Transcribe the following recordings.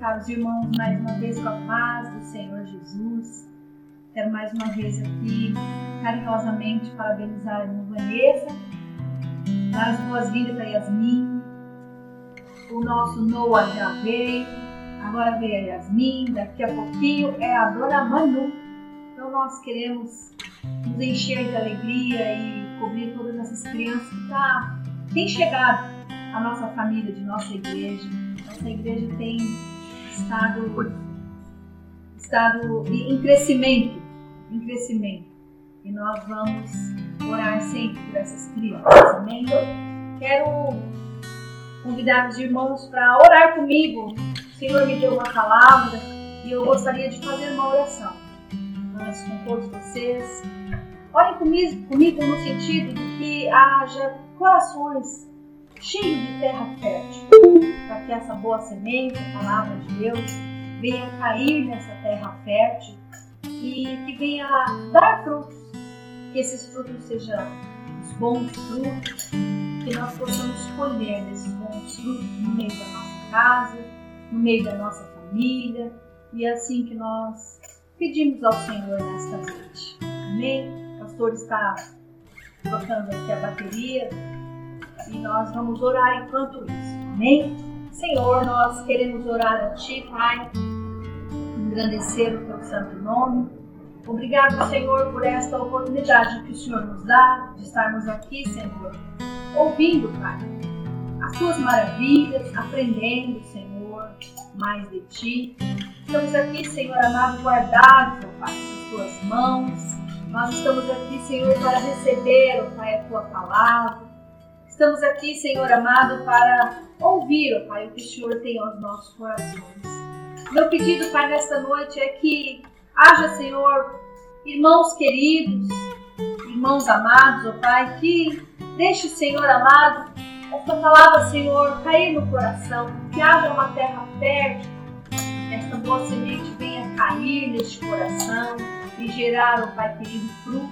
cumprimentar os irmãos mais uma vez com a paz do Senhor Jesus. Quero mais uma vez aqui carinhosamente parabenizar a irmã Vanessa, dar as boas-vindas para Yasmin. O nosso Noah já veio, agora veio a Yasmin, daqui a pouquinho é a dona Manu. Então nós queremos nos encher de alegria e cobrir todas essas crianças que tá, têm chegado à nossa família, de nossa igreja. Nossa igreja tem estado, estado em crescimento, em crescimento. E nós vamos orar sempre por essas crianças, amém? Quero convidar os irmãos para orar comigo. O Senhor me deu uma palavra e eu gostaria de fazer uma oração. Mas com todos vocês, Olhem comigo, comigo no sentido de que haja corações cheios de terra fértil, para que essa boa semente, a palavra de Deus, venha cair nessa terra fértil e que venha dar frutos, que esses frutos sejam os bons frutos, que nós possamos colher esses bons frutos no meio da nossa casa, no meio da nossa família, e é assim que nós pedimos ao Senhor nesta noite. Amém? pastor está tocando aqui a bateria nós vamos orar enquanto isso. Amém? Senhor, nós queremos orar a Ti, Pai, engrandecer o Teu santo nome. Obrigado, Senhor, por esta oportunidade que o Senhor nos dá de estarmos aqui, Senhor, ouvindo, Pai, as Tuas maravilhas, aprendendo, Senhor, mais de Ti. Estamos aqui, Senhor amado, guardados, Pai, nas Tuas mãos nós estamos aqui, Senhor, para receber, ó Pai, a tua palavra. Estamos aqui, Senhor amado, para ouvir, ó Pai, o que o Senhor tem aos nossos corações. Meu pedido, Pai, nesta noite é que haja, Senhor, irmãos queridos, irmãos amados, ó Pai, que deixe, Senhor amado, esta palavra, Senhor, cair no coração, que haja uma terra fértil, esta boa semente venha cair neste coração e gerar, ó Pai querido, frutos.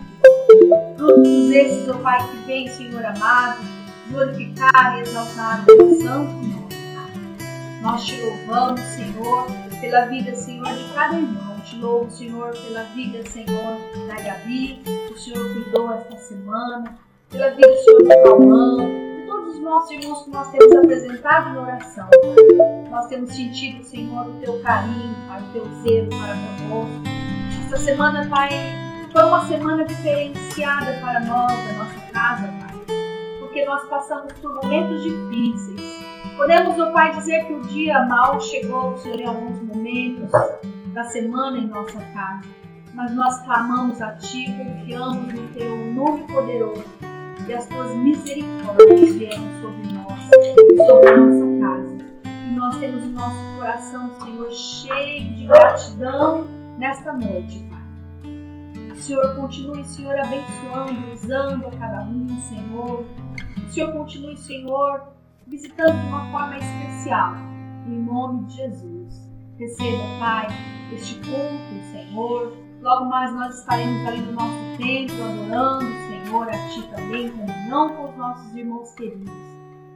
Frutos esses, ó Pai, que vem, Senhor amado, glorificar e exaltar o santo nome, Nós te louvamos, Senhor, pela vida, Senhor, de cada irmão. Te louvo, Senhor, pela vida, Senhor, da Gabi, o Senhor cuidou esta semana, pela vida, Senhor, do todos os nossos irmãos que nós temos apresentado em oração. Nós temos sentido, Senhor, o teu carinho, Pai, o teu zelo para conosco. Essa semana, Pai, foi uma semana diferenciada para nós, a nossa casa, Pai, porque nós passamos por momentos difíceis. Podemos, ó Pai, dizer que o dia mal chegou, Senhor, em alguns momentos da semana em nossa casa, mas nós clamamos a Ti, confiamos no Teu nome poderoso e as Tuas misericórdias vieram sobre nós, sobre a nossa casa. E nós temos o nosso coração, Senhor, cheio de gratidão nesta noite, Pai. Senhor continue, Senhor, abençoando, usando a cada um, Senhor. O Senhor continue, Senhor, visitando de uma forma especial, em nome de Jesus. Receba, Pai, este culto, Senhor. Logo mais nós estaremos ali no nosso templo, adorando, Senhor, a Ti também, não com os nossos irmãos queridos.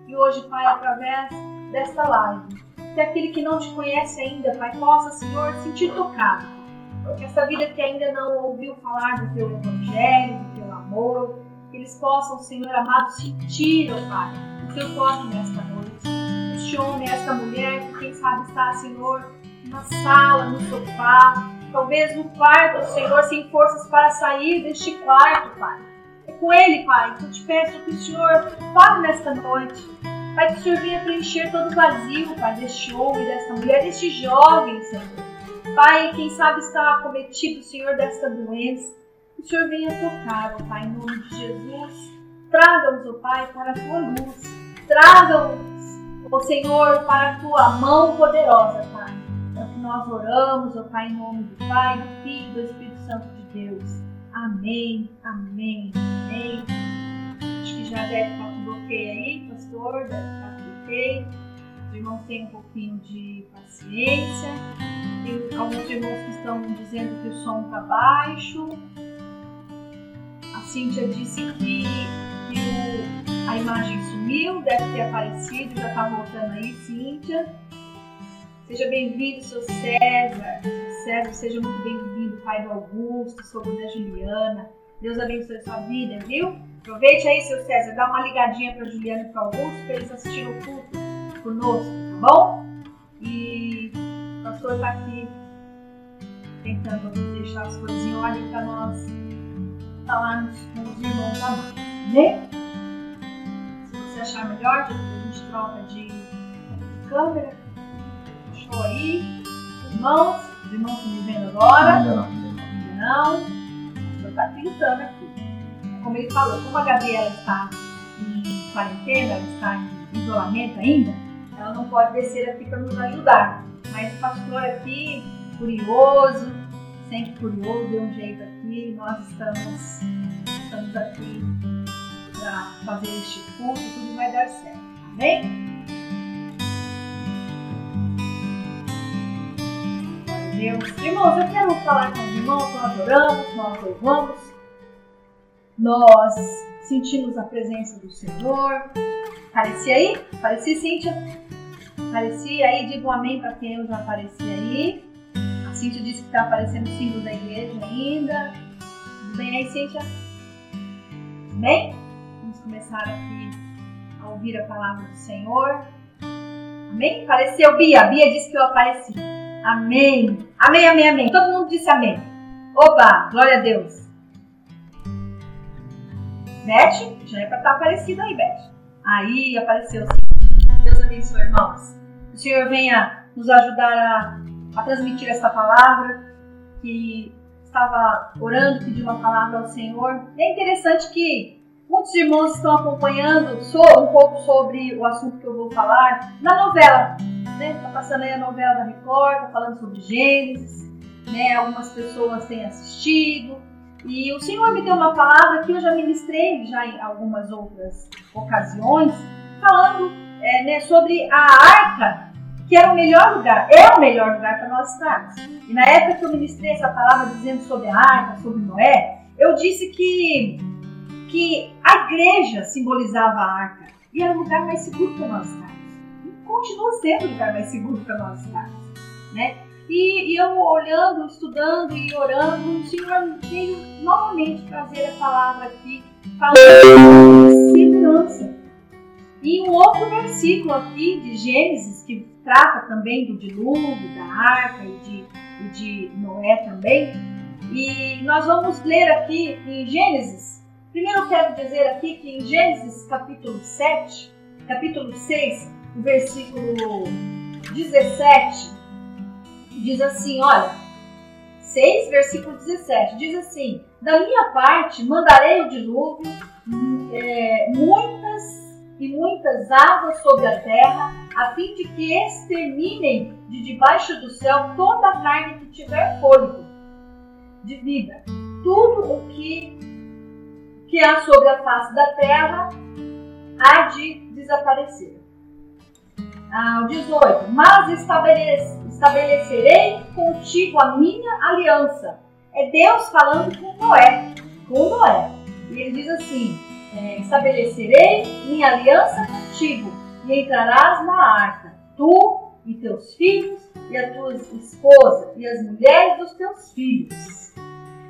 E hoje, Pai, através desta live, que aquele que não te conhece ainda, Pai, possa, Senhor, sentir tocado que essa vida que ainda não ouviu falar do teu evangelho, do teu amor, que eles possam, Senhor amado, sentir, ó Pai, o teu toque nesta noite. Este homem, esta mulher, que quem sabe está, Senhor, na sala, no sofá, talvez no quarto, Senhor, sem forças para sair deste quarto, Pai. É com ele, Pai, que eu te peço que o Senhor fale nesta noite. Pai, que o Senhor venha preencher todo o vazio, Pai, deste homem, desta mulher, deste jovem, Senhor. Pai, quem sabe está acometido, Senhor, desta doença. O Senhor venha tocar, ó Pai, em nome de Jesus. Traga-os, ó Pai, para a tua luz. Traga-os, ó Senhor, para a tua mão poderosa, Pai. É o que nós oramos, ó Pai, em nome do Pai, do Filho e do Espírito Santo de Deus. Amém, amém, amém. Acho que já deve estar com bloqueio aí, pastor, deve estar com bloqueio. Os irmãos têm um pouquinho de paciência. Tem alguns irmãos que estão dizendo que o som está baixo. A Cíntia disse que, que o, a imagem sumiu, deve ter aparecido, já está voltando aí, Cíntia. Seja bem-vindo, seu César. César, seja muito bem-vindo, pai do Augusto, sogro da Juliana. Deus abençoe sua vida, viu? Aproveite aí, seu César, dá uma ligadinha para Juliana e para Augusto, para eles assistirem o culto conosco, tá bom? E o pastor está aqui tentando deixar as coisas em ordem para nós falarmos com os irmãos amados, né? Se você achar melhor, a gente troca de câmera. Show aí. Irmãos, os irmãos estão me vendo agora? Não. Não. Estou tentando aqui. Como ele falou, como a Gabriela está em quarentena, ela está em isolamento ainda, ela não pode descer aqui para nos ajudar. Mas o pastor aqui, curioso, sempre curioso, deu um jeito aqui, nós estamos, estamos aqui para fazer este culto, tudo vai dar certo. Glória a Deus. Irmãos, eu quero falar com os irmãos, nós oramos, nós louvamos, nós sentimos a presença do Senhor. Aparecia aí? Aparecia, Cíntia? Aparecia aí? Diga um amém para quem já apareci aí. Cíntia disse que está aparecendo o símbolo da igreja ainda. Tudo bem aí, Cíntia? Amém? Vamos começar aqui a ouvir a palavra do Senhor. Amém? Apareceu Bia. Bia disse que eu apareci. Amém. Amém, amém, amém. Todo mundo disse amém. Oba, glória a Deus. Beth, já é para estar aparecida aí, Beth. Aí apareceu. Deus abençoe, irmãos. O Senhor venha nos ajudar a, a transmitir essa palavra que estava orando, pedindo uma palavra ao Senhor. É interessante que muitos irmãos estão acompanhando um pouco sobre o assunto que eu vou falar na novela. Né? Tá passando aí a novela da Record, tá falando sobre Gênesis. Né? Algumas pessoas têm assistido. E o Senhor me deu uma palavra que eu já ministrei já em algumas outras ocasiões, falando é, né, sobre a arca, que era o melhor lugar, é o melhor lugar para nós estarmos. E na época que eu ministrei essa palavra dizendo sobre a arca, sobre Noé, eu disse que, que a igreja simbolizava a arca e era o lugar mais seguro para nós estarmos. E continua sendo o lugar mais seguro para nós estarmos. Né? E, e, eu olhando, estudando e orando, o Senhor veio novamente trazer a palavra aqui, falando de segurança. E um outro versículo aqui de Gênesis, que trata também do dilúvio, da arca e de, e de Noé também. E nós vamos ler aqui em Gênesis. Primeiro quero dizer aqui que em Gênesis capítulo 7, capítulo 6, o versículo 17, diz assim, olha, 6, versículo 17, diz assim, da minha parte mandarei o dilúvio, é, muitas e muitas águas sobre a terra, a fim de que exterminem de debaixo do céu toda a carne que tiver fôlego de vida. Tudo o que, que há sobre a face da terra há de desaparecer. Ah, 18. Mas estabelece, estabelecerei contigo a minha aliança. É Deus falando com Noé. Com Noé. E ele diz assim: é, Estabelecerei minha aliança contigo, e entrarás na arca, tu e teus filhos, e a tua esposa, e as mulheres dos teus filhos.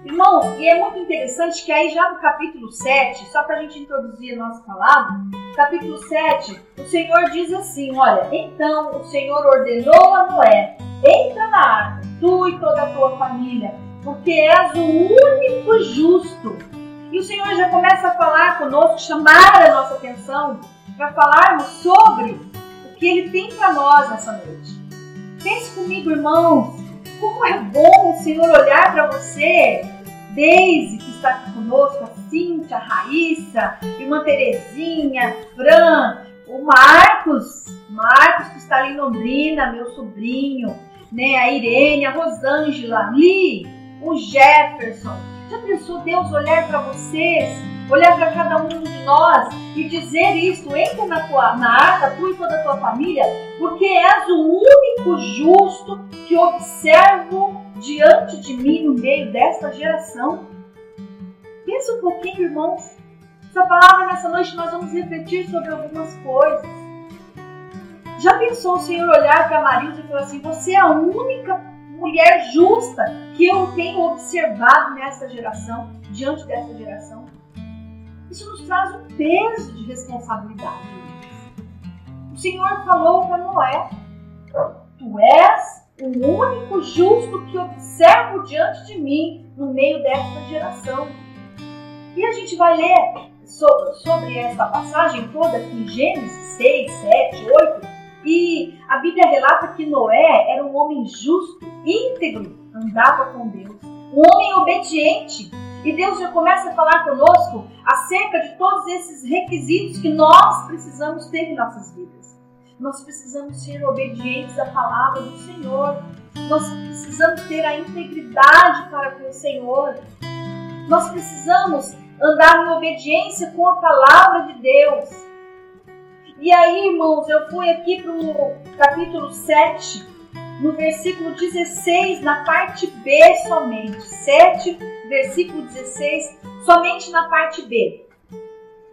Irmãos, e é muito interessante que aí já no capítulo 7, só para a gente introduzir a nossa palavra, capítulo 7, o Senhor diz assim: Olha, então o Senhor ordenou a Noé: entra na arca, tu e toda a tua família, porque és o único justo. E o Senhor já começa a falar conosco, chamar a nossa atenção para falarmos sobre o que Ele tem para nós nessa noite. Pense comigo, irmãos, como é bom o Senhor olhar para você, Deise, que está aqui conosco, a Cíntia, a Raíssa, irmã Terezinha, Fran, o Marcos, Marcos que está ali em Londrina, meu sobrinho, né, a Irene, a Rosângela, Li, o Jefferson. Já pensou Deus olhar para vocês, olhar para cada um de nós e dizer isso, entra na, tua, na arca, tu e toda a tua família, porque és o único justo que observo diante de mim no meio desta geração? Pensa um pouquinho, irmãos. Essa palavra nessa noite nós vamos refletir sobre algumas coisas. Já pensou o Senhor olhar para Maria e falar assim: Você é a única mulher justa que eu tenho observado nessa geração, diante dessa geração? Isso nos traz um peso de responsabilidade. O Senhor falou para Noé: Tu és o único justo que observo diante de mim no meio desta geração. E a gente vai ler sobre essa passagem toda em Gênesis 6, 7, 8. E a Bíblia relata que Noé era um homem justo, íntegro, andava com Deus, um homem obediente. E Deus já começa a falar conosco acerca de todos esses requisitos que nós precisamos ter em nossas vidas. Nós precisamos ser obedientes à palavra do Senhor. Nós precisamos ter a integridade para com o Senhor. Nós precisamos andar em obediência com a palavra de Deus. E aí, irmãos, eu fui aqui para o capítulo 7, no versículo 16, na parte B somente. 7, versículo 16, somente na parte B.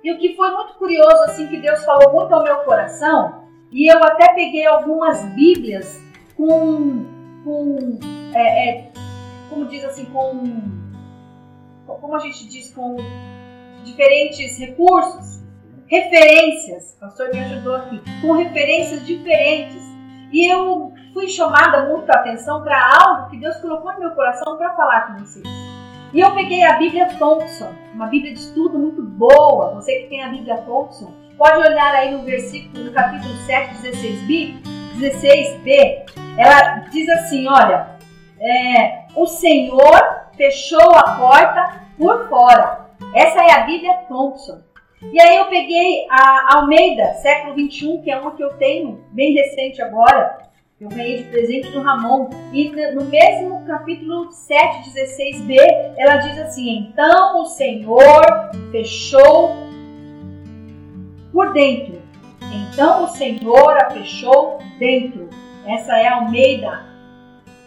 E o que foi muito curioso, assim, que Deus falou muito ao meu coração, e eu até peguei algumas Bíblias com, com é, é, como diz assim, com como a gente diz, com diferentes recursos, referências. O pastor me ajudou aqui, com referências diferentes. E eu fui chamada muito a atenção para algo que Deus colocou no meu coração para falar com vocês. E eu peguei a Bíblia Thompson, uma Bíblia de estudo muito boa. Você que tem a Bíblia Thompson, pode olhar aí no versículo, no capítulo 7, 16b. 16b, ela diz assim: Olha, é, o Senhor fechou a porta por fora. Essa é a Bíblia Thompson. E aí eu peguei a Almeida, século 21, que é uma que eu tenho bem recente agora. Eu ganhei de presente do Ramon. E no mesmo capítulo 7, 16b, ela diz assim: Então o Senhor fechou por dentro. Então o Senhor a fechou dentro. Essa é a Almeida,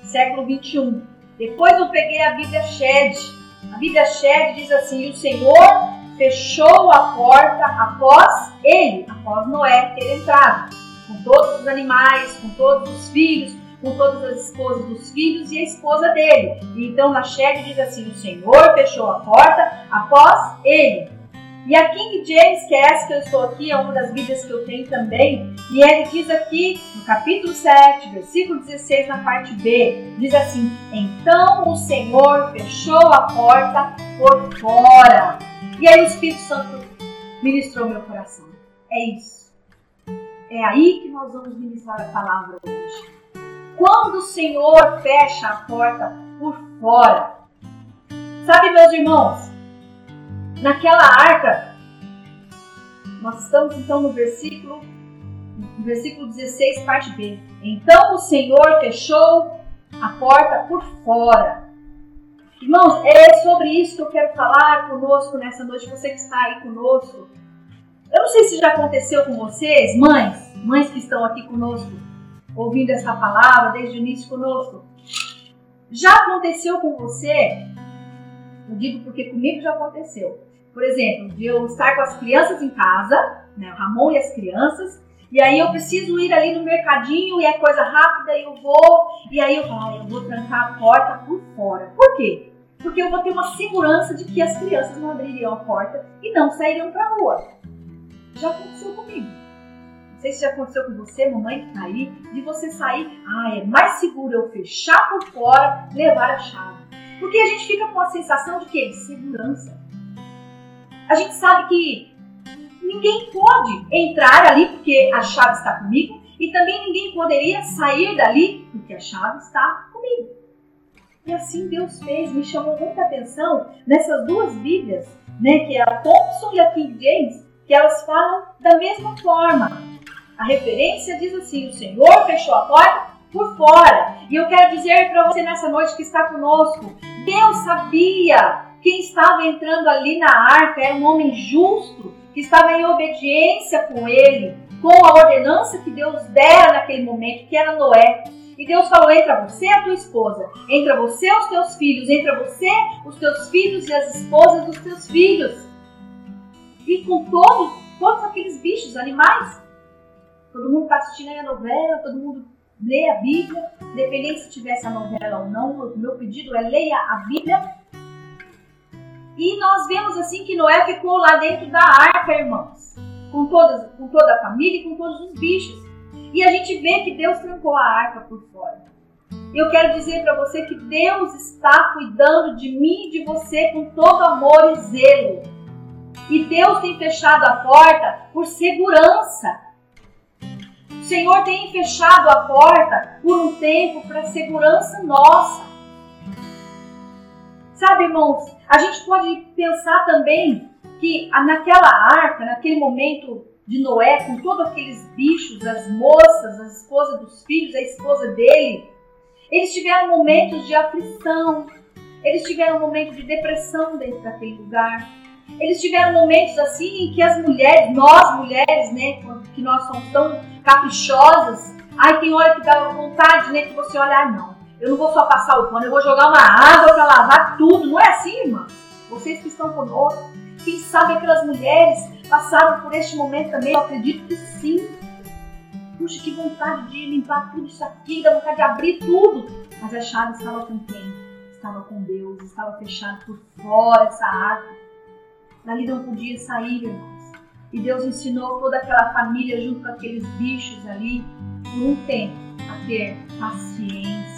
século 21. Depois eu peguei a Bíblia Shed. A Bíblia Shed diz assim: O Senhor fechou a porta após ele, após Noé ter entrado, com todos os animais, com todos os filhos, com todas as esposas dos filhos e a esposa dele. E então na diz assim: O Senhor fechou a porta após ele. E a King James, que é essa que eu estou aqui, é uma das Bíblias que eu tenho também, e ele diz aqui, no capítulo 7, versículo 16, na parte B, diz assim: Então o Senhor fechou a porta por fora. E aí o Espírito Santo ministrou meu coração. É isso. É aí que nós vamos ministrar a palavra hoje. Quando o Senhor fecha a porta por fora. Sabe, meus irmãos, naquela arca, nós estamos então no versículo, no versículo 16, parte B. Então o Senhor fechou a porta por fora. Irmãos, é sobre isso que eu quero falar conosco nessa noite, você que está aí conosco. Eu não sei se já aconteceu com vocês, mães, mães que estão aqui conosco, ouvindo essa palavra desde o início conosco. Já aconteceu com você? Eu digo porque comigo já aconteceu por exemplo, de eu estar com as crianças em casa, né, o Ramon e as crianças, e aí eu preciso ir ali no mercadinho e é coisa rápida, e eu vou, e aí eu ah, eu vou trancar a porta por fora. Por quê? Porque eu vou ter uma segurança de que as crianças não abririam a porta e não sairiam para a rua. Já aconteceu comigo. Não sei se já aconteceu com você, mamãe que tá aí, de você sair, ah, é mais seguro eu fechar por fora, levar a chave. Porque a gente fica com a sensação de que? De segurança a gente sabe que ninguém pode entrar ali porque a chave está comigo e também ninguém poderia sair dali porque a chave está comigo. E assim Deus fez, me chamou muita atenção nessas duas Bíblias, né, que é a Thompson e a King James, que elas falam da mesma forma. A referência diz assim: o Senhor fechou a porta por fora. E eu quero dizer para você nessa noite que está conosco, Deus sabia quem estava entrando ali na arca era um homem justo, que estava em obediência com ele, com a ordenança que Deus dera naquele momento, que era Noé. E Deus falou: entra você e a tua esposa, entra você os teus filhos, entra você, os teus filhos e as esposas dos teus filhos. E com todos, todos aqueles bichos, animais. Todo mundo está assistindo aí a novela, todo mundo lê a Bíblia, dependendo se tivesse a novela ou não, o meu pedido é leia a Bíblia. E nós vemos assim que Noé ficou lá dentro da arca, irmãos, com, todas, com toda a família e com todos os bichos. E a gente vê que Deus trancou a arca por fora. Eu quero dizer para você que Deus está cuidando de mim e de você com todo amor e zelo. E Deus tem fechado a porta por segurança. O Senhor tem fechado a porta por um tempo para segurança nossa. Sabe, irmãos, a gente pode pensar também que naquela arca, naquele momento de Noé, com todos aqueles bichos, as moças, a esposa dos filhos, a esposa dele, eles tiveram momentos de aflição, eles tiveram momentos de depressão dentro daquele lugar. Eles tiveram momentos assim em que as mulheres, nós mulheres, né, que nós somos tão caprichosas, ai tem hora que dá vontade, né, que você olha, ah, não, eu não vou só passar o pano, eu vou jogar uma água para lavar tudo. Não é assim, irmã? Vocês que estão conosco, quem sabe aquelas mulheres passaram por este momento também? Eu acredito que sim. Puxa, que vontade de limpar tudo isso aqui, dá vontade de abrir tudo. Mas a chave estava com quem? Estava com Deus, estava fechado por fora essa árvore. Dali não podia sair, irmãos. E Deus ensinou toda aquela família junto com aqueles bichos ali, por um tempo, a ter paciência.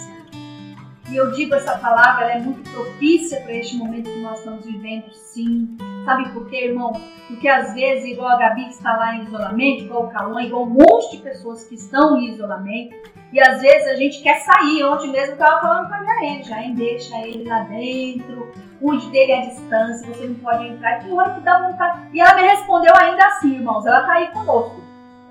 E eu digo essa palavra, ela é muito propícia para este momento que nós estamos vivendo, sim. Sabe por quê, irmão? Porque às vezes, igual a Gabi que está lá em isolamento, igual o Cauã, igual um monte de pessoas que estão em isolamento, e às vezes a gente quer sair. Ontem mesmo eu estava falando com a já hein? Deixa ele lá dentro, cuide dele à distância, você não pode entrar. Que hora que dá vontade. E ela me respondeu ainda assim, irmãos, ela está aí conosco.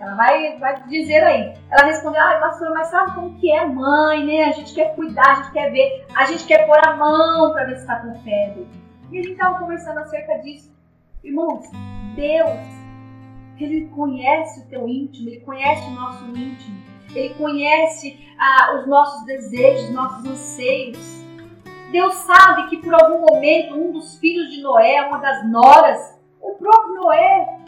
Ela vai, vai dizer aí. Ela respondeu, ah, pastor, mas sabe como que é mãe, né? A gente quer cuidar, a gente quer ver, a gente quer pôr a mão para ver se está com febre. E a gente estava conversando acerca disso. Irmãos, Deus, Ele conhece o teu íntimo, Ele conhece o nosso íntimo, Ele conhece ah, os nossos desejos, nossos anseios. Deus sabe que por algum momento um dos filhos de Noé, uma das noras, o próprio Noé,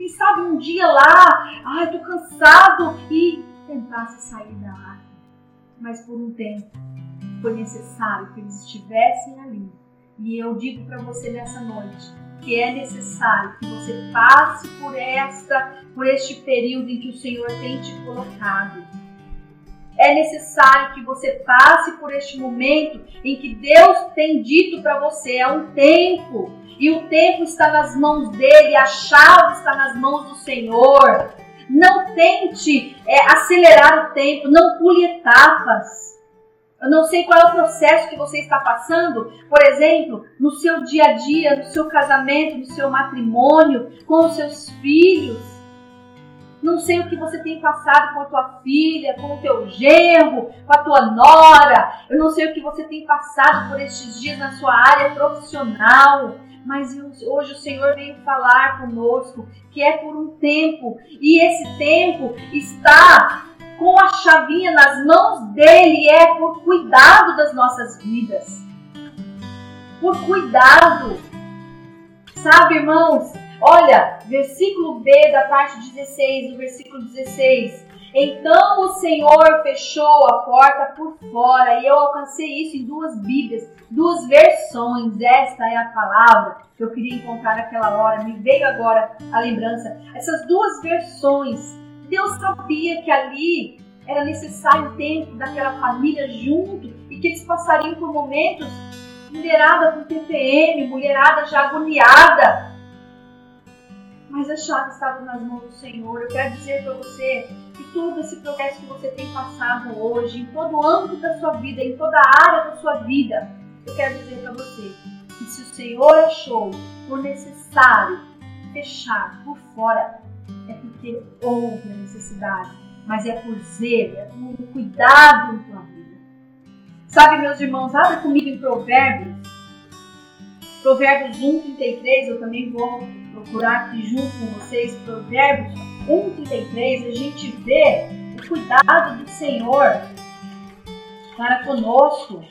quem sabe um dia lá, ai, ah, tô cansado e tentasse sair da água. Mas por um tempo foi necessário que eles estivessem ali. E eu digo para você nessa noite que é necessário que você passe por esta, por este período em que o Senhor tem te colocado. É necessário que você passe por este momento em que Deus tem dito para você há um tempo e o tempo está nas mãos dele, a chave está nas mãos do Senhor. Não tente é, acelerar o tempo, não pule etapas. Eu não sei qual é o processo que você está passando, por exemplo, no seu dia a dia, no seu casamento, no seu matrimônio, com os seus filhos. Não sei o que você tem passado com a tua filha, com o teu genro, com a tua nora. Eu não sei o que você tem passado por estes dias na sua área profissional mas hoje o Senhor veio falar conosco que é por um tempo e esse tempo está com a chavinha nas mãos dele, é por cuidado das nossas vidas. Por cuidado. Sabe, irmãos? Olha, versículo B da parte 16, do versículo 16. Então o Senhor fechou a porta por fora, e eu alcancei isso em duas Bíblias, duas versões. Esta é a palavra que eu queria encontrar naquela hora, me veio agora a lembrança. Essas duas versões, Deus sabia que ali era necessário o tempo daquela família junto e que eles passariam por momentos mulherada com TPM, mulherada já agoniada. Mas a chave estava nas mãos do Senhor. Eu quero dizer para você que todo esse processo que você tem passado hoje, em todo o âmbito da sua vida, em toda a área da sua vida, eu quero dizer para você que se o Senhor achou por necessário fechar por fora, é porque houve a necessidade, mas é por zelo, é por cuidado com a tua vida. Sabe, meus irmãos, abre comigo em Provérbios, Provérbios 1, 33, eu também vou procurar aqui junto com vocês, Provérbios 1,33, a gente vê o cuidado do Senhor para conosco.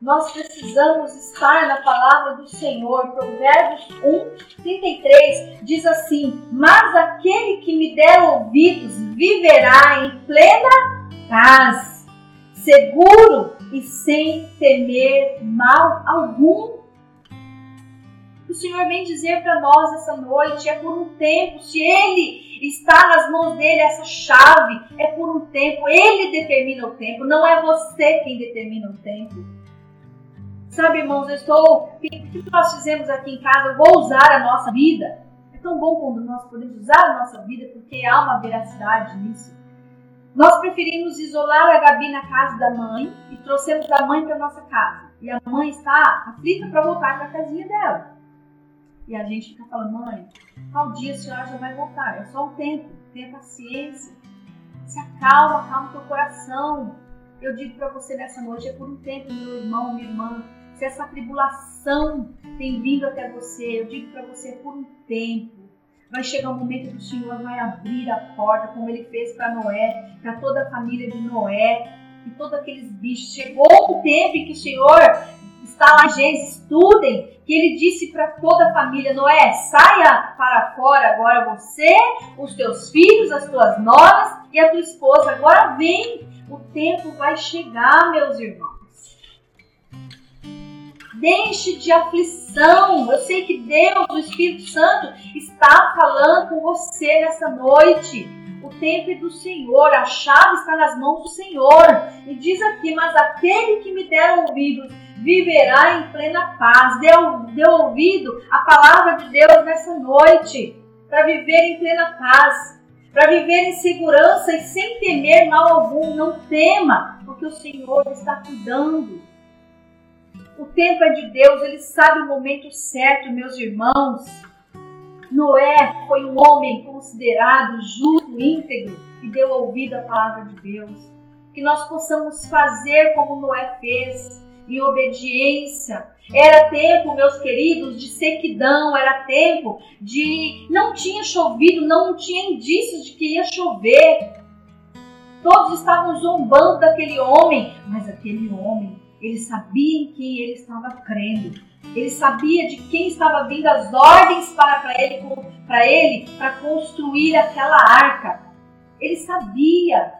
Nós precisamos estar na palavra do Senhor. Provérbios 1, 33 diz assim: Mas aquele que me der ouvidos viverá em plena paz, seguro e sem temer mal algum. O Senhor vem dizer para nós essa noite: é por um tempo, se Ele está nas mãos dele essa chave, é por um tempo, Ele determina o tempo, não é você quem determina o tempo. Sabe, irmãos, eu estou. O que nós fizemos aqui em casa? Eu vou usar a nossa vida. É tão bom quando nós podemos usar a nossa vida, porque há uma veracidade nisso. Nós preferimos isolar a Gabi na casa da mãe e trouxemos a mãe para nossa casa. E a mãe está aflita para voltar para a casinha dela. E a gente fica falando, mãe, qual dia a senhora já vai voltar? É só um tempo, tenha paciência. Se acalma, acalma teu coração. Eu digo para você nessa noite, é por um tempo, meu irmão, minha irmã, se essa tribulação tem vindo até você, eu digo para você por um tempo. Vai chegar um momento que o Senhor vai abrir a porta, como ele fez para Noé, para toda a família de Noé e todos aqueles bichos. Chegou o tempo em que o Senhor Gênesis, estudem, que ele disse para toda a família: Noé, saia para fora agora você, os teus filhos, as tuas noras e a tua esposa. Agora vem, o tempo vai chegar, meus irmãos. Deixe de aflição. Eu sei que Deus, o Espírito Santo, está falando com você nessa noite. O tempo é do Senhor, a chave está nas mãos do Senhor. E diz aqui: Mas aquele que me der ouvidos viverá em plena paz. Deu, deu ouvido a palavra de Deus nessa noite, para viver em plena paz, para viver em segurança e sem temer mal algum. Não tema, porque o Senhor está cuidando. O tempo é de Deus, ele sabe o momento certo, meus irmãos. Noé foi um homem considerado justo, íntegro e deu ouvido à palavra de Deus. Que nós possamos fazer como Noé fez, em obediência. Era tempo, meus queridos, de sequidão, era tempo de. Não tinha chovido, não tinha indícios de que ia chover. Todos estavam zombando daquele homem, mas aquele homem ele sabia em quem ele estava crendo. Ele sabia de quem estava vindo as ordens para, ele para ele para construir aquela arca. Ele sabia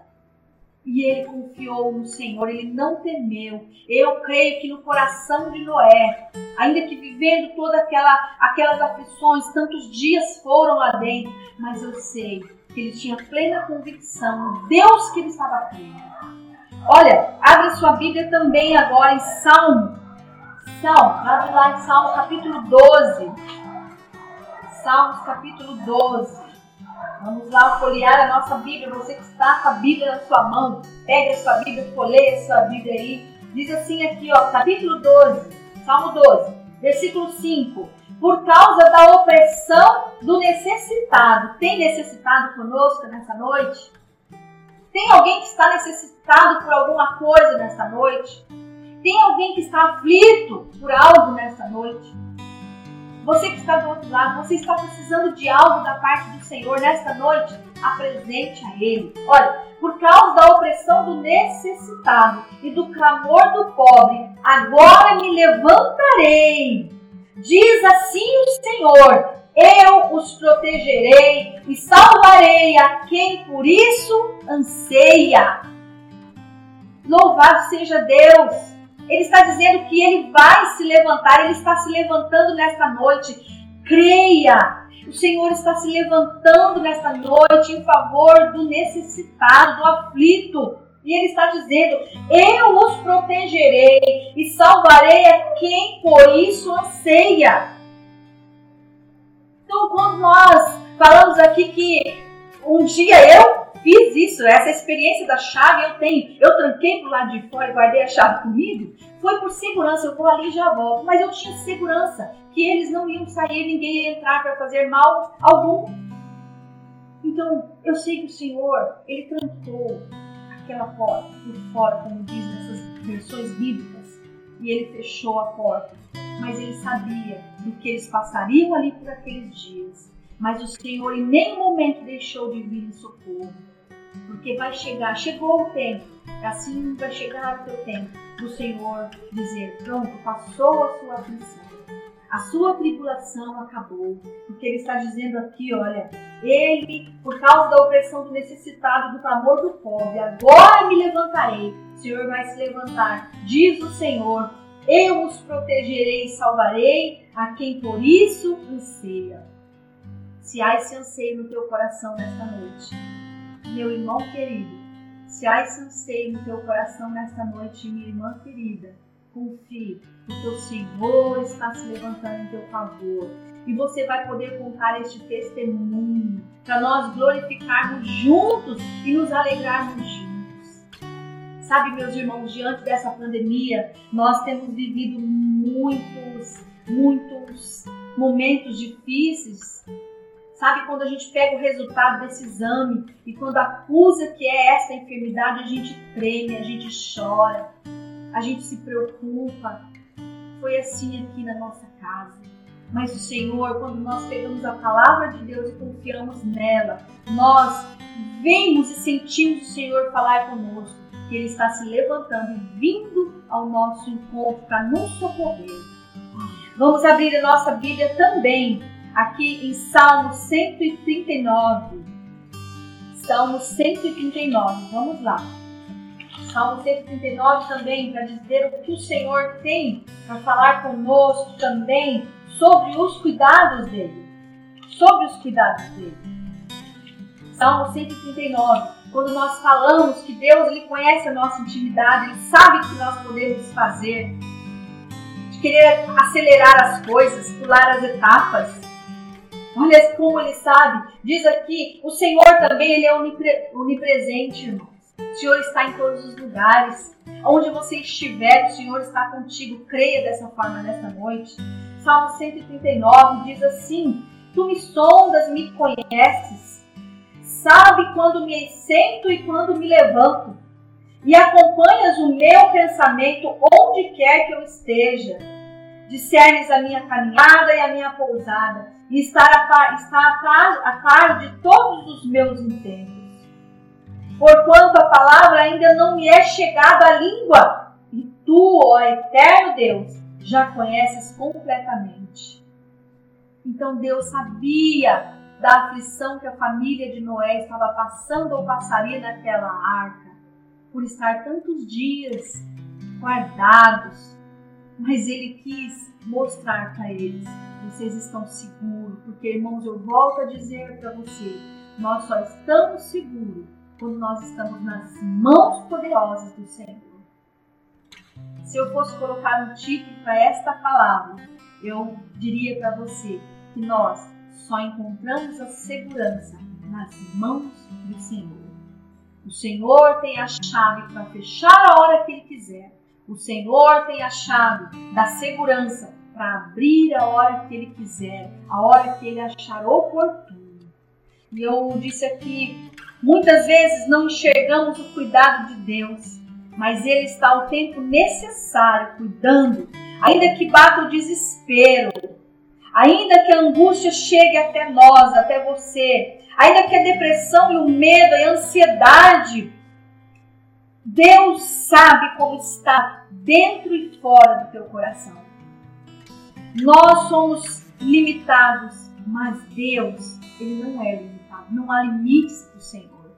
e ele confiou no Senhor, ele não temeu. Eu creio que no coração de Noé, ainda que vivendo todas aquela, aquelas aflições, tantos dias foram lá dentro, mas eu sei que ele tinha plena convicção Deus que ele estava crendo. Olha, abre sua Bíblia também agora em Salmo. Salmo, abre lá em Salmo capítulo 12. Salmos capítulo 12. Vamos lá folhear a nossa Bíblia. Você que está com a Bíblia na sua mão, pega a sua Bíblia, folheia a sua Bíblia aí. Diz assim aqui, ó, capítulo 12, Salmo 12, versículo 5. Por causa da opressão do necessitado. Tem necessitado conosco nessa noite? Tem alguém que está necessitado por alguma coisa nessa noite? Tem alguém que está aflito por algo nessa noite? Você que está do outro lado, você está precisando de algo da parte do Senhor nesta noite? Apresente a Ele. Olha, por causa da opressão do necessitado e do clamor do pobre, agora me levantarei. Diz assim o Senhor: eu os protegerei e salvarei a quem por isso anseia. Louvado seja Deus! Ele está dizendo que ele vai se levantar, ele está se levantando nesta noite. Creia! O Senhor está se levantando nesta noite em favor do necessitado, do aflito. E ele está dizendo: Eu os protegerei e salvarei a quem por isso anseia. Então, quando nós falamos aqui que um dia eu fiz isso, essa experiência da chave eu tenho, eu tranquei pro lado de fora e guardei a chave comigo, foi por segurança, eu vou ali e já volto. Mas eu tinha segurança que eles não iam sair, ninguém ia entrar para fazer mal algum. Então, eu sei que o Senhor, Ele trancou aquela porta por fora, como diz nessas versões bíblicas, e Ele fechou a porta mas ele sabia do que eles passariam ali por aqueles dias. Mas o Senhor em nenhum momento deixou de vir em socorro. Porque vai chegar, chegou o tempo, assim vai chegar o teu tempo do Senhor dizer: pronto, passou a sua aflição. A sua tribulação acabou. Porque ele está dizendo aqui, olha, ele, por causa da opressão do necessitado, do clamor do pobre, agora me levantarei. O Senhor vai se levantar, diz o Senhor. Eu os protegerei e salvarei a quem por isso anseia. Se há esse anseio no teu coração nesta noite, meu irmão querido, se há esse anseio no teu coração nesta noite, minha irmã querida, confie, porque o Senhor está se levantando em teu favor. E você vai poder contar este testemunho para nós glorificarmos juntos e nos alegrarmos juntos. Sabe, meus irmãos, diante dessa pandemia, nós temos vivido muitos, muitos momentos difíceis. Sabe, quando a gente pega o resultado desse exame e quando acusa que é essa enfermidade, a gente treme, a gente chora a gente se preocupa. Foi assim aqui na nossa casa. Mas o Senhor, quando nós pegamos a palavra de Deus e confiamos nela, nós vemos e sentimos o Senhor falar conosco, que Ele está se levantando e vindo ao nosso encontro para nos socorrer. Vamos abrir a nossa Bíblia também, aqui em Salmo 139. Salmo 139, vamos lá. Salmo 139 também, para dizer o que o Senhor tem para falar conosco também sobre os cuidados dele. Sobre os cuidados dele. Salmo 139, quando nós falamos que Deus ele conhece a nossa intimidade, Ele sabe o que nós podemos fazer, de querer acelerar as coisas, pular as etapas. Olha como Ele sabe. Diz aqui, o Senhor também ele é onipresente, irmão. O Senhor está em todos os lugares. Onde você estiver, o Senhor está contigo. Creia dessa forma nesta noite. Salmo 139 diz assim: Tu me sondas, me conheces. Sabe quando me sento e quando me levanto. E acompanhas o meu pensamento onde quer que eu esteja. Discernes a minha caminhada e a minha pousada. E estar a par, está a par, a par de todos os meus intentos porquanto a palavra ainda não me é chegada à língua, e tu, ó eterno Deus, já conheces completamente. Então Deus sabia da aflição que a família de Noé estava passando ou passaria naquela arca, por estar tantos dias guardados, mas ele quis mostrar para eles: vocês estão seguros, porque irmãos, eu volto a dizer para você, nós só estamos seguros quando nós estamos nas mãos poderosas do Senhor. Se eu fosse colocar um título para esta palavra, eu diria para você que nós só encontramos a segurança nas mãos do Senhor. O Senhor tem a chave para fechar a hora que Ele quiser. O Senhor tem a chave da segurança para abrir a hora que Ele quiser, a hora que Ele achar oportuno. E eu disse aqui Muitas vezes não enxergamos o cuidado de Deus, mas Ele está o tempo necessário cuidando, ainda que bata o desespero, ainda que a angústia chegue até nós, até você, ainda que a depressão e o medo e a ansiedade, Deus sabe como está dentro e fora do teu coração. Nós somos limitados, mas Deus, Ele não é limitado não há limites para o Senhor.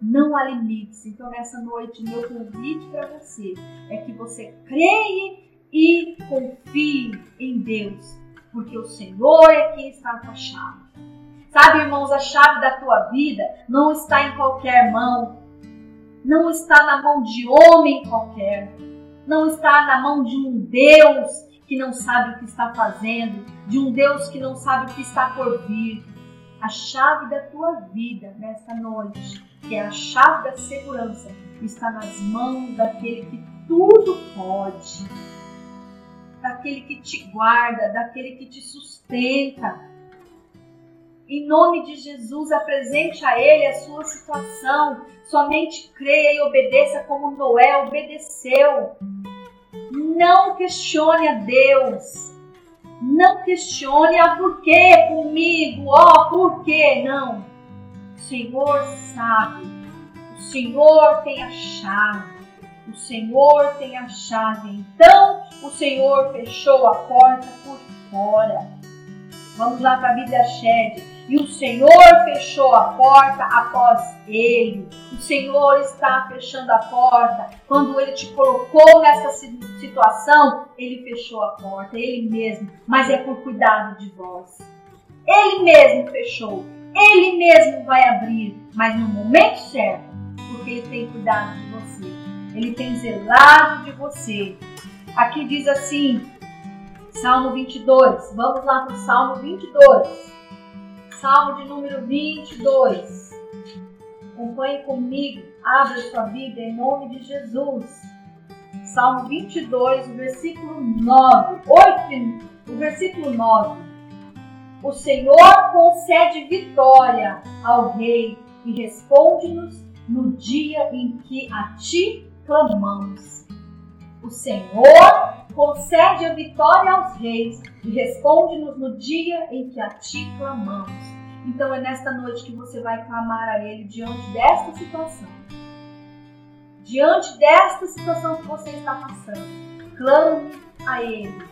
Não há limites. Então, nessa noite, meu convite para você é que você creia e confie em Deus, porque o Senhor é quem está com a chave. Sabe, irmãos, a chave da tua vida não está em qualquer mão, não está na mão de homem qualquer, não está na mão de um Deus que não sabe o que está fazendo, de um Deus que não sabe o que está por vir, a chave da tua vida nesta noite, que é a chave da segurança, está nas mãos daquele que tudo pode, daquele que te guarda, daquele que te sustenta. Em nome de Jesus, apresente a Ele a sua situação. Somente creia e obedeça como Noé obedeceu. Não questione a Deus. Não questione a ah, por que comigo, ó, oh, por que não. O Senhor sabe Senhor tem a chave. O Senhor tem a chave. Então o Senhor fechou a porta por fora. Vamos lá para a Bíblia Shed. E o Senhor fechou a porta após ele. O Senhor está fechando a porta. Quando ele te colocou nessa situação, ele fechou a porta, ele mesmo. Mas é por cuidado de vós. Ele mesmo fechou. Ele mesmo vai abrir, mas no momento certo, porque ele tem cuidado de você. Ele tem zelado de você. Aqui diz assim, Salmo 22. Vamos lá para o Salmo 22. Salmo de número 22. Acompanhe comigo. Abra sua Bíblia em nome de Jesus. Salmo 22, o versículo 9. 8, o versículo 9. O Senhor concede vitória ao rei e responde-nos no dia em que a ti clamamos. O Senhor concede a vitória aos reis e responde-nos no dia em que a ti clamamos. Então é nesta noite que você vai clamar a Ele diante desta situação. Diante desta situação que você está passando, clame a Ele.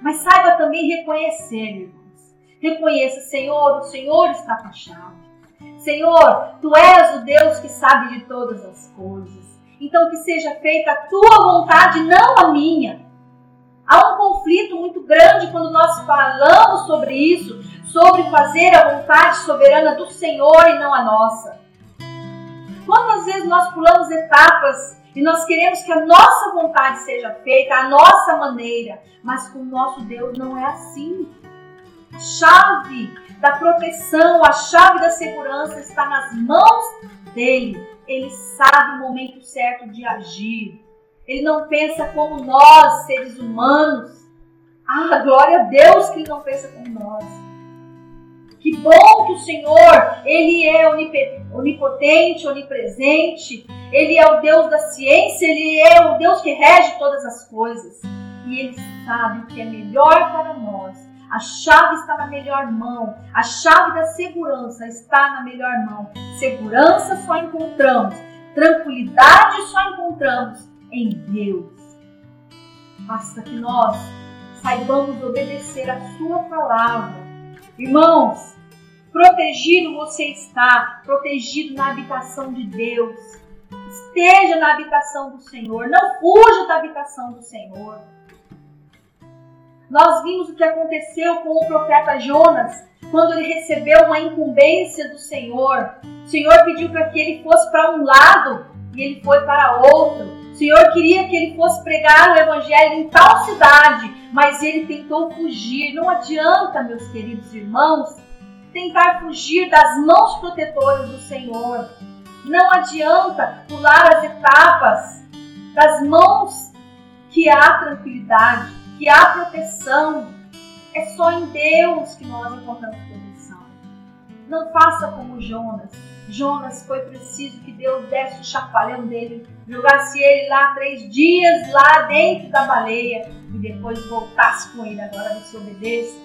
Mas saiba também reconhecer, Reconheça, Senhor, o Senhor está com a chave. Senhor, Tu és o Deus que sabe de todas as coisas. Então que seja feita a Tua vontade, não a minha. Há um conflito muito grande quando nós falamos sobre isso, sobre fazer a vontade soberana do Senhor e não a nossa. Quantas vezes nós pulamos etapas e nós queremos que a nossa vontade seja feita, a nossa maneira, mas com o nosso Deus não é assim chave da proteção, a chave da segurança está nas mãos dele. Ele sabe o momento certo de agir. Ele não pensa como nós, seres humanos. Ah, glória a Deus que ele não pensa como nós. Que bom que o Senhor, ele é onipotente, onipresente. Ele é o Deus da ciência, ele é o Deus que rege todas as coisas. E ele sabe o que é melhor para nós a chave está na melhor mão. A chave da segurança está na melhor mão. Segurança só encontramos. Tranquilidade só encontramos em Deus. Basta que nós saibamos obedecer a Sua palavra. Irmãos, protegido você está, protegido na habitação de Deus. Esteja na habitação do Senhor. Não fuja da habitação do Senhor. Nós vimos o que aconteceu com o profeta Jonas quando ele recebeu uma incumbência do Senhor. O Senhor pediu para que ele fosse para um lado e ele foi para outro. Senhor queria que ele fosse pregar o evangelho em tal cidade, mas ele tentou fugir. Não adianta, meus queridos irmãos, tentar fugir das mãos protetoras do Senhor. Não adianta pular as etapas das mãos que há tranquilidade que há proteção. É só em Deus que nós encontramos. Não faça como Jonas. Jonas foi preciso que Deus desse o chapalhão dele, jogasse ele lá três dias, lá dentro da baleia, e depois voltasse com ele. Agora você obedeça.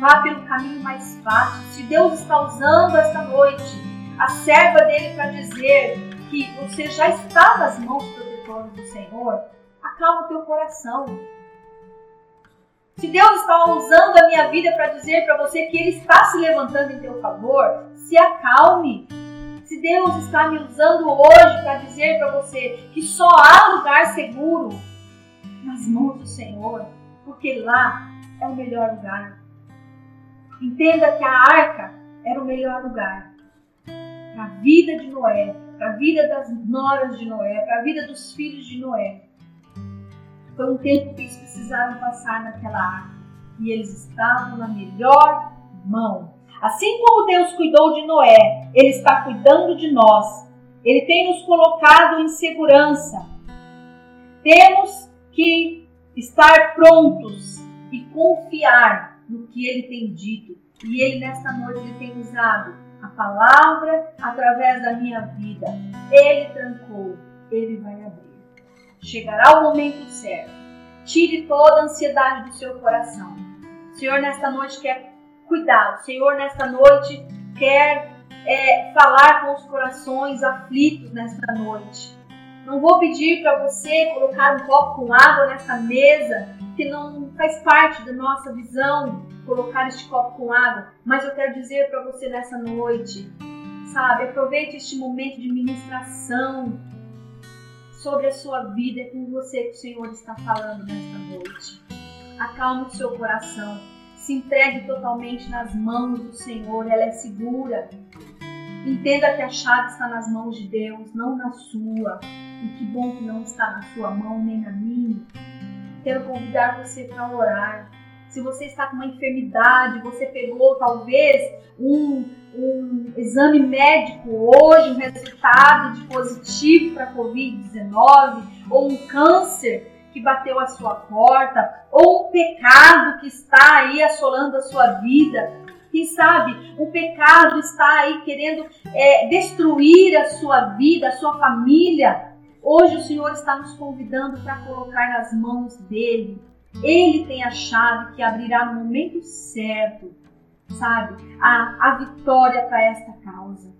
Vá pelo caminho mais fácil. Se Deus está usando esta noite a serva dele para dizer que você já está nas mãos protetoras do Senhor, acalma o teu coração. Se Deus está usando a minha vida para dizer para você que Ele está se levantando em teu favor, se acalme. Se Deus está me usando hoje para dizer para você que só há lugar seguro nas mãos do Senhor, porque lá é o melhor lugar. Entenda que a arca era o melhor lugar para a vida de Noé, para a vida das noras de Noé, para a vida dos filhos de Noé. Foi um tempo que eles precisaram passar naquela água e eles estavam na melhor mão. Assim como Deus cuidou de Noé, Ele está cuidando de nós. Ele tem nos colocado em segurança. Temos que estar prontos e confiar no que Ele tem dito. E Ele, nesta noite, Ele tem usado a palavra através da minha vida. Ele trancou, Ele vai abrir. Chegará o momento certo. Tire toda a ansiedade do seu coração. O Senhor, nesta noite, quer cuidar. O Senhor, nesta noite, quer é, falar com os corações aflitos nesta noite. Não vou pedir para você colocar um copo com água nessa mesa, que não faz parte da nossa visão colocar este copo com água, mas eu quero dizer para você nessa noite, sabe, aproveite este momento de ministração sobre a sua vida, é com você que o Senhor está falando nesta noite. Acalme o seu coração, se entregue totalmente nas mãos do Senhor, ela é segura. Entenda que a chave está nas mãos de Deus, não na sua. E que bom que não está na sua mão nem na minha. Quero convidar você para orar. Se você está com uma enfermidade, você pegou talvez um, um exame médico hoje, um resultado de positivo para Covid-19, ou um câncer que bateu a sua porta, ou um pecado que está aí assolando a sua vida, quem sabe o pecado está aí querendo é, destruir a sua vida, a sua família. Hoje o Senhor está nos convidando para colocar nas mãos dele. Ele tem a chave que abrirá no momento certo, sabe, a, a vitória para esta causa.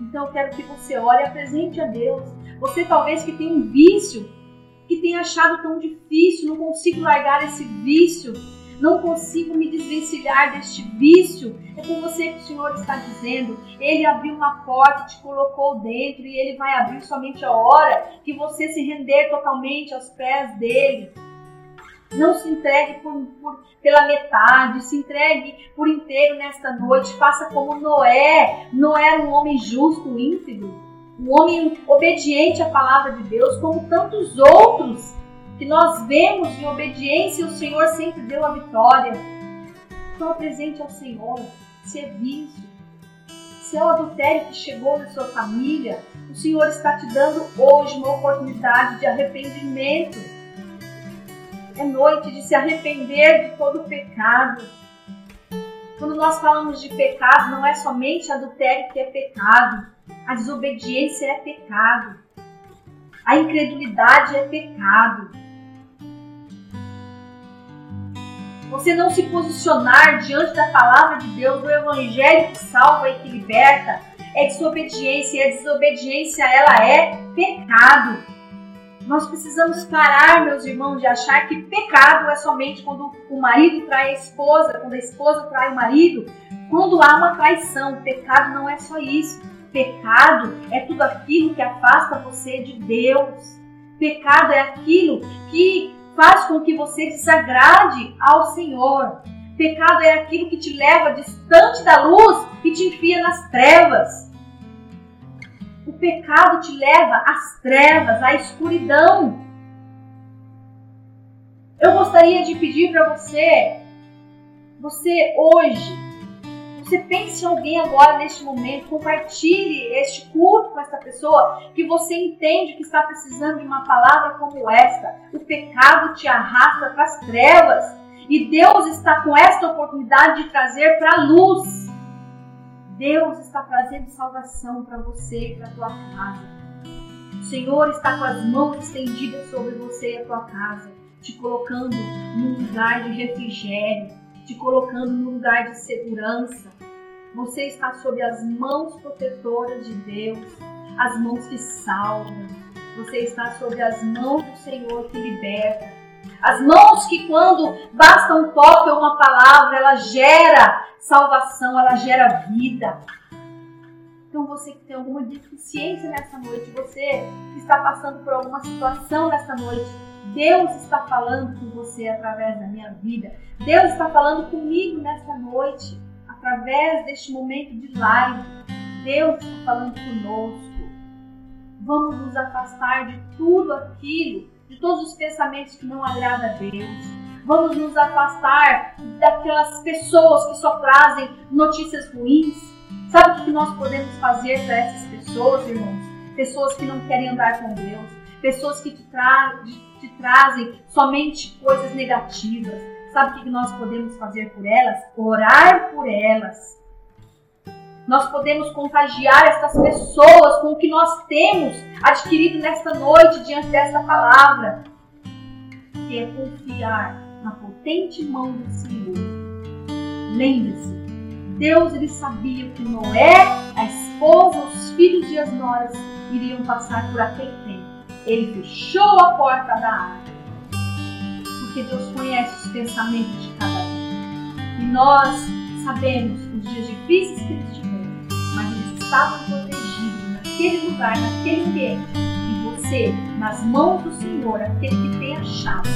Então eu quero que você ore e apresente a Deus. Você talvez que tem um vício, que tem achado tão difícil, não consigo largar esse vício não consigo me desvencilhar deste vício. É com você que o Senhor está dizendo. Ele abriu uma porta, te colocou dentro e ele vai abrir somente a hora que você se render totalmente aos pés dele. Não se entregue por, por, pela metade, se entregue por inteiro nesta noite. Faça como Noé. Noé era um homem justo, íntegro, um homem obediente à palavra de Deus, como tantos outros que nós vemos em obediência, o Senhor sempre deu a vitória. Então apresente ao Senhor se vício, se é o adultério que chegou na sua família, o Senhor está te dando hoje uma oportunidade de arrependimento. É noite de se arrepender de todo o pecado. Quando nós falamos de pecado, não é somente adultério que é pecado, a desobediência é pecado, a incredulidade é pecado, você não se posicionar diante da palavra de Deus, do evangelho que salva e que liberta, é desobediência e a desobediência ela é pecado. Nós precisamos parar, meus irmãos, de achar que pecado é somente quando o marido trai a esposa, quando a esposa trai o marido, quando há uma traição. Pecado não é só isso. Pecado é tudo aquilo que afasta você de Deus. Pecado é aquilo que faz com que você desagrade ao Senhor. Pecado é aquilo que te leva distante da luz e te enfia nas trevas. O pecado te leva às trevas, à escuridão. Eu gostaria de pedir para você, você hoje, você pense em alguém agora neste momento, compartilhe este culto com essa pessoa que você entende que está precisando de uma palavra como esta. O pecado te arrasta para as trevas e Deus está com esta oportunidade de trazer para a luz. Deus está trazendo salvação para você e para tua casa. O Senhor está com as mãos estendidas sobre você e a tua casa, te colocando num lugar de refrigério, te colocando num lugar de segurança. Você está sob as mãos protetoras de Deus, as mãos que salvam. Você está sob as mãos do Senhor que liberta. As mãos que, quando basta um toque ou uma palavra, ela gera salvação, ela gera vida. Então, você que tem alguma deficiência nessa noite, você que está passando por alguma situação nessa noite, Deus está falando com você através da minha vida. Deus está falando comigo nessa noite, através deste momento de live. Deus está falando conosco. Vamos nos afastar de tudo aquilo, de todos os pensamentos que não agradam a Deus. Vamos nos afastar daquelas pessoas que só trazem notícias ruins. Sabe o que nós podemos fazer para essas pessoas, irmãos? Pessoas que não querem andar com Deus, pessoas que te, tra te trazem somente coisas negativas. Sabe o que nós podemos fazer por elas? Orar por elas. Nós podemos contagiar essas pessoas com o que nós temos adquirido nesta noite diante desta palavra, que é confiar na potente mão do Senhor. Lembre-se, Deus ele sabia que Noé, a esposa, os filhos e as noras iriam passar por aquele tempo. Ele fechou a porta da arca. Porque Deus conhece os pensamentos de cada um. E nós sabemos os dias difíceis que eles tiveram, mas eles estavam protegidos naquele lugar, naquele ambiente. E você, nas mãos do Senhor, aquele que tem a chave,